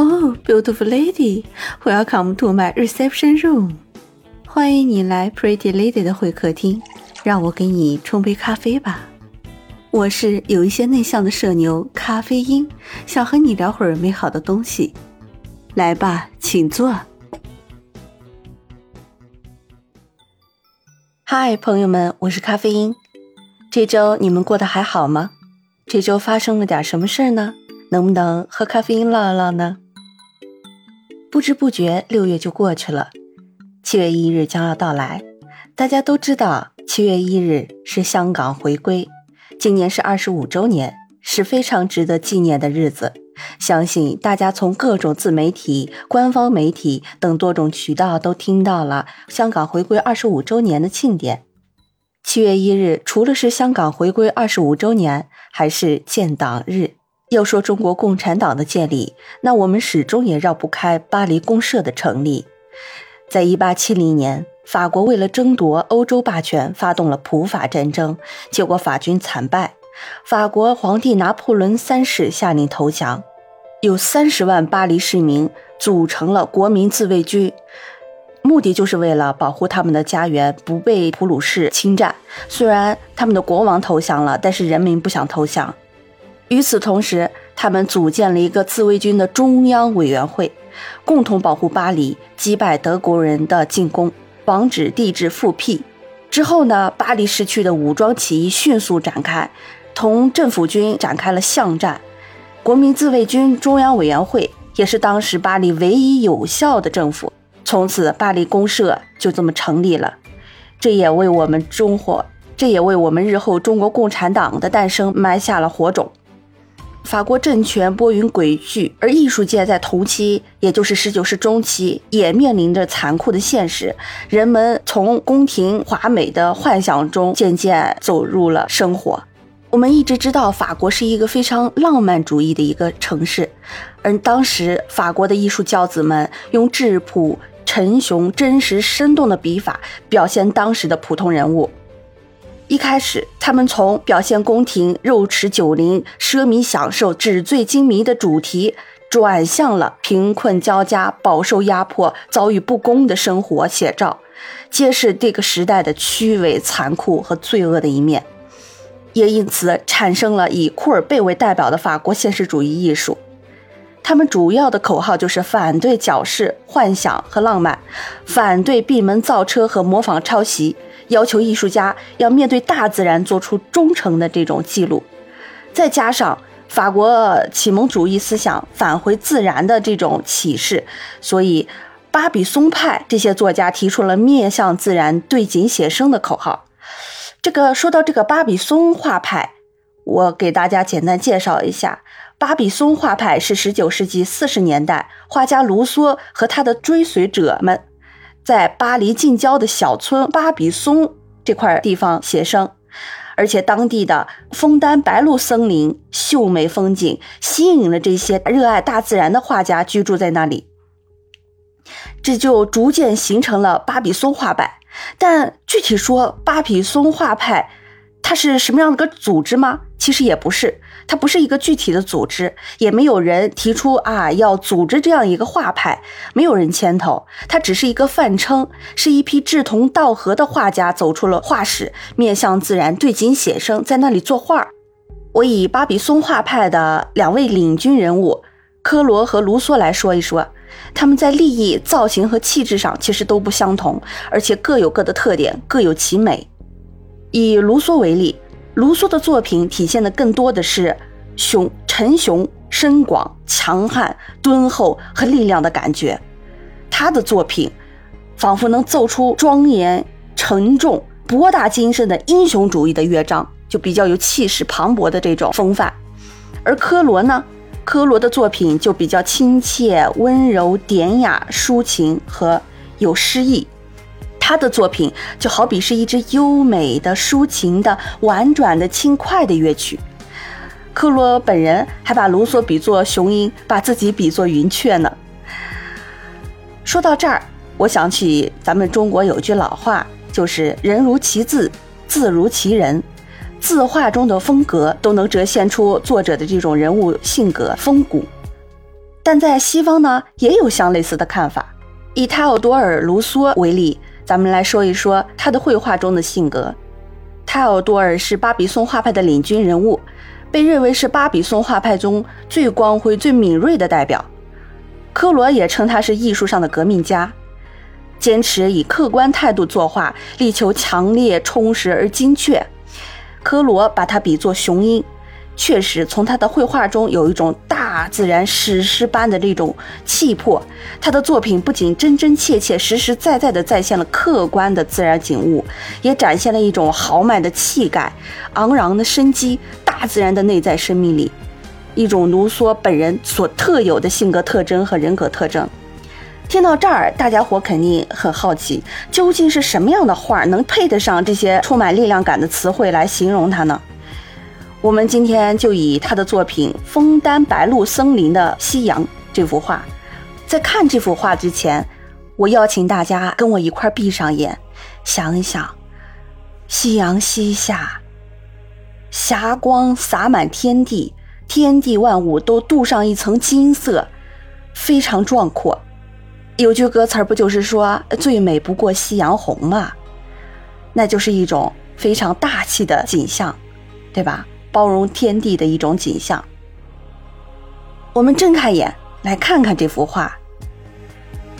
Oh, beautiful lady, welcome to my reception room. 欢迎你来 Pretty Lady 的会客厅，让我给你冲杯咖啡吧。我是有一些内向的社牛咖啡因，想和你聊会儿美好的东西。来吧，请坐。嗨，朋友们，我是咖啡因。这周你们过得还好吗？这周发生了点什么事儿呢？能不能和咖啡因唠一唠呢？不知不觉，六月就过去了，七月一日将要到来。大家都知道，七月一日是香港回归，今年是二十五周年，是非常值得纪念的日子。相信大家从各种自媒体、官方媒体等多种渠道都听到了香港回归二十五周年的庆典。七月一日，除了是香港回归二十五周年，还是建党日。要说中国共产党的建立，那我们始终也绕不开巴黎公社的成立。在一八七零年，法国为了争夺欧洲霸权，发动了普法战争，结果法军惨败，法国皇帝拿破仑三世下令投降，有三十万巴黎市民组成了国民自卫军，目的就是为了保护他们的家园不被普鲁士侵占。虽然他们的国王投降了，但是人民不想投降。与此同时，他们组建了一个自卫军的中央委员会，共同保护巴黎，击败德国人的进攻，防止帝制复辟。之后呢，巴黎市区的武装起义迅速展开，同政府军展开了巷战。国民自卫军中央委员会也是当时巴黎唯一有效的政府。从此，巴黎公社就这么成立了。这也为我们中国，这也为我们日后中国共产党的诞生埋下了火种。法国政权波云诡谲，而艺术界在同期，也就是十九世中期，也面临着残酷的现实。人们从宫廷华美的幻想中渐渐走入了生活。我们一直知道，法国是一个非常浪漫主义的一个城市，而当时法国的艺术教子们用质朴、沉雄、真实、生动的笔法表现当时的普通人物。一开始，他们从表现宫廷肉池酒林、奢靡享受、纸醉金迷的主题，转向了贫困交加、饱受压迫、遭遇不公的生活写照，揭示这个时代的虚伪、残酷和罪恶的一面，也因此产生了以库尔贝为代表的法国现实主义艺术。他们主要的口号就是反对矫饰、幻想和浪漫，反对闭门造车和模仿抄袭。要求艺术家要面对大自然做出忠诚的这种记录，再加上法国启蒙主义思想返回自然的这种启示，所以巴比松派这些作家提出了面向自然、对景写生的口号。这个说到这个巴比松画派，我给大家简单介绍一下，巴比松画派是十九世纪四十年代画家卢梭和他的追随者们。在巴黎近郊的小村巴比松这块地方写生，而且当地的枫丹白露森林、秀美风景吸引了这些热爱大自然的画家居住在那里，这就逐渐形成了巴比松画派。但具体说，巴比松画派。它是什么样的个组织吗？其实也不是，它不是一个具体的组织，也没有人提出啊要组织这样一个画派，没有人牵头，它只是一个泛称，是一批志同道合的画家走出了画室，面向自然，对景写生，在那里作画。我以巴比松画派的两位领军人物科罗和卢梭来说一说，他们在立意、造型和气质上其实都不相同，而且各有各的特点，各有其美。以卢梭为例，卢梭的作品体现的更多的是雄、沉雄、深广、强悍、敦厚和力量的感觉。他的作品仿佛能奏出庄严、沉重、博大精深的英雄主义的乐章，就比较有气势磅礴的这种风范。而科罗呢，科罗的作品就比较亲切、温柔、典雅、抒情和有诗意。他的作品就好比是一支优美的、抒情的、婉转的、轻快的乐曲。克罗本人还把卢梭比作雄鹰，把自己比作云雀呢。说到这儿，我想起咱们中国有句老话，就是“人如其字，字如其人”。字画中的风格都能折现出作者的这种人物性格风骨。但在西方呢，也有相类似的看法。以泰奥多尔·卢梭为例，咱们来说一说他的绘画中的性格。泰奥多尔是巴比松画派的领军人物，被认为是巴比松画派中最光辉、最敏锐的代表。科罗也称他是艺术上的革命家，坚持以客观态度作画，力求强烈、充实而精确。科罗把他比作雄鹰。确实，从他的绘画中有一种大自然史诗般的这种气魄。他的作品不仅真真切切、实实在在地再现了客观的自然景物，也展现了一种豪迈的气概、昂扬的生机、大自然的内在生命力，一种卢梭本人所特有的性格特征和人格特征。听到这儿，大家伙肯定很好奇，究竟是什么样的画能配得上这些充满力量感的词汇来形容他呢？我们今天就以他的作品《枫丹白露森林的夕阳》这幅画，在看这幅画之前，我邀请大家跟我一块闭上眼，想一想，夕阳西下，霞光洒满天地，天地万物都镀上一层金色，非常壮阔。有句歌词不就是说“最美不过夕阳红”吗？那就是一种非常大气的景象，对吧？包容天地的一种景象。我们睁开眼来看看这幅画，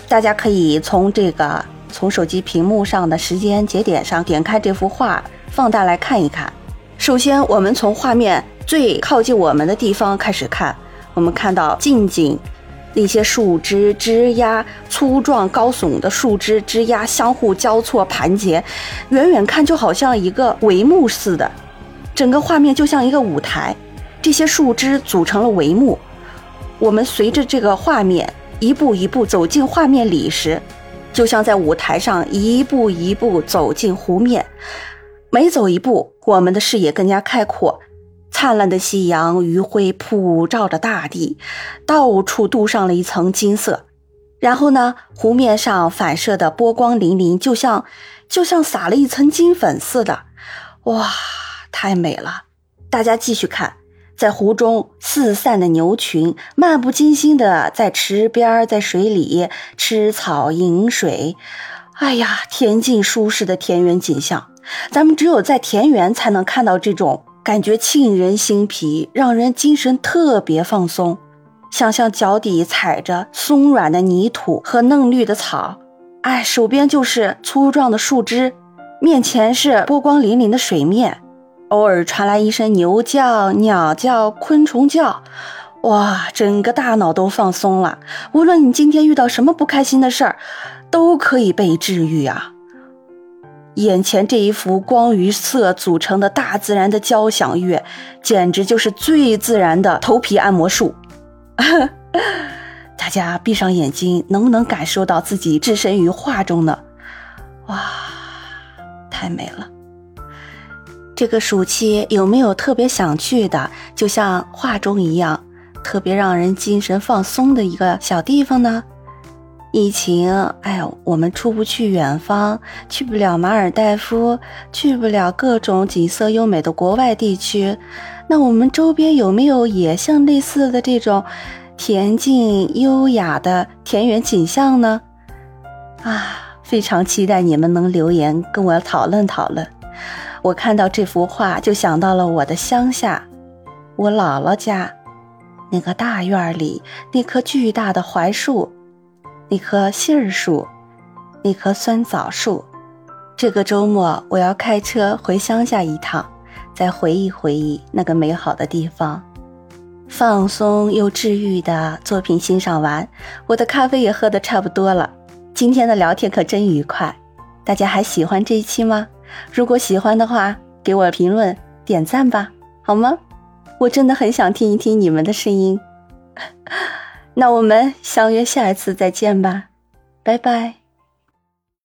大家可以从这个从手机屏幕上的时间节点上点开这幅画，放大来看一看。首先，我们从画面最靠近我们的地方开始看，我们看到近景，那些树枝枝桠粗壮高耸的树枝枝桠相互交错盘结，远远看就好像一个帷幕似的。整个画面就像一个舞台，这些树枝组成了帷幕。我们随着这个画面一步一步走进画面里时，就像在舞台上一步一步走进湖面。每走一步，我们的视野更加开阔。灿烂的夕阳余晖普照着大地，到处镀上了一层金色。然后呢，湖面上反射的波光粼粼，就像就像撒了一层金粉似的。哇！太美了，大家继续看，在湖中四散的牛群，漫不经心的在池边、在水里吃草饮水。哎呀，恬静舒适的田园景象，咱们只有在田园才能看到这种感觉，沁人心脾，让人精神特别放松。想象脚底踩着松软的泥土和嫩绿的草，哎，手边就是粗壮的树枝，面前是波光粼粼的水面。偶尔传来一声牛叫、鸟叫、昆虫叫，哇，整个大脑都放松了。无论你今天遇到什么不开心的事儿，都可以被治愈啊！眼前这一幅光与色组成的大自然的交响乐，简直就是最自然的头皮按摩术。大家闭上眼睛，能不能感受到自己置身于画中呢？哇，太美了！这个暑期有没有特别想去的，就像画中一样，特别让人精神放松的一个小地方呢？疫情，哎，我们出不去远方，去不了马尔代夫，去不了各种景色优美的国外地区。那我们周边有没有也像类似的这种恬静优雅的田园景象呢？啊，非常期待你们能留言跟我讨论讨论。我看到这幅画，就想到了我的乡下，我姥姥家那个大院里那棵巨大的槐树，那棵杏树，那棵酸枣树。这个周末我要开车回乡下一趟，再回忆回忆那个美好的地方，放松又治愈的作品欣赏完，我的咖啡也喝得差不多了。今天的聊天可真愉快，大家还喜欢这一期吗？如果喜欢的话，给我评论点赞吧，好吗？我真的很想听一听你们的声音。那我们相约下一次再见吧，拜拜。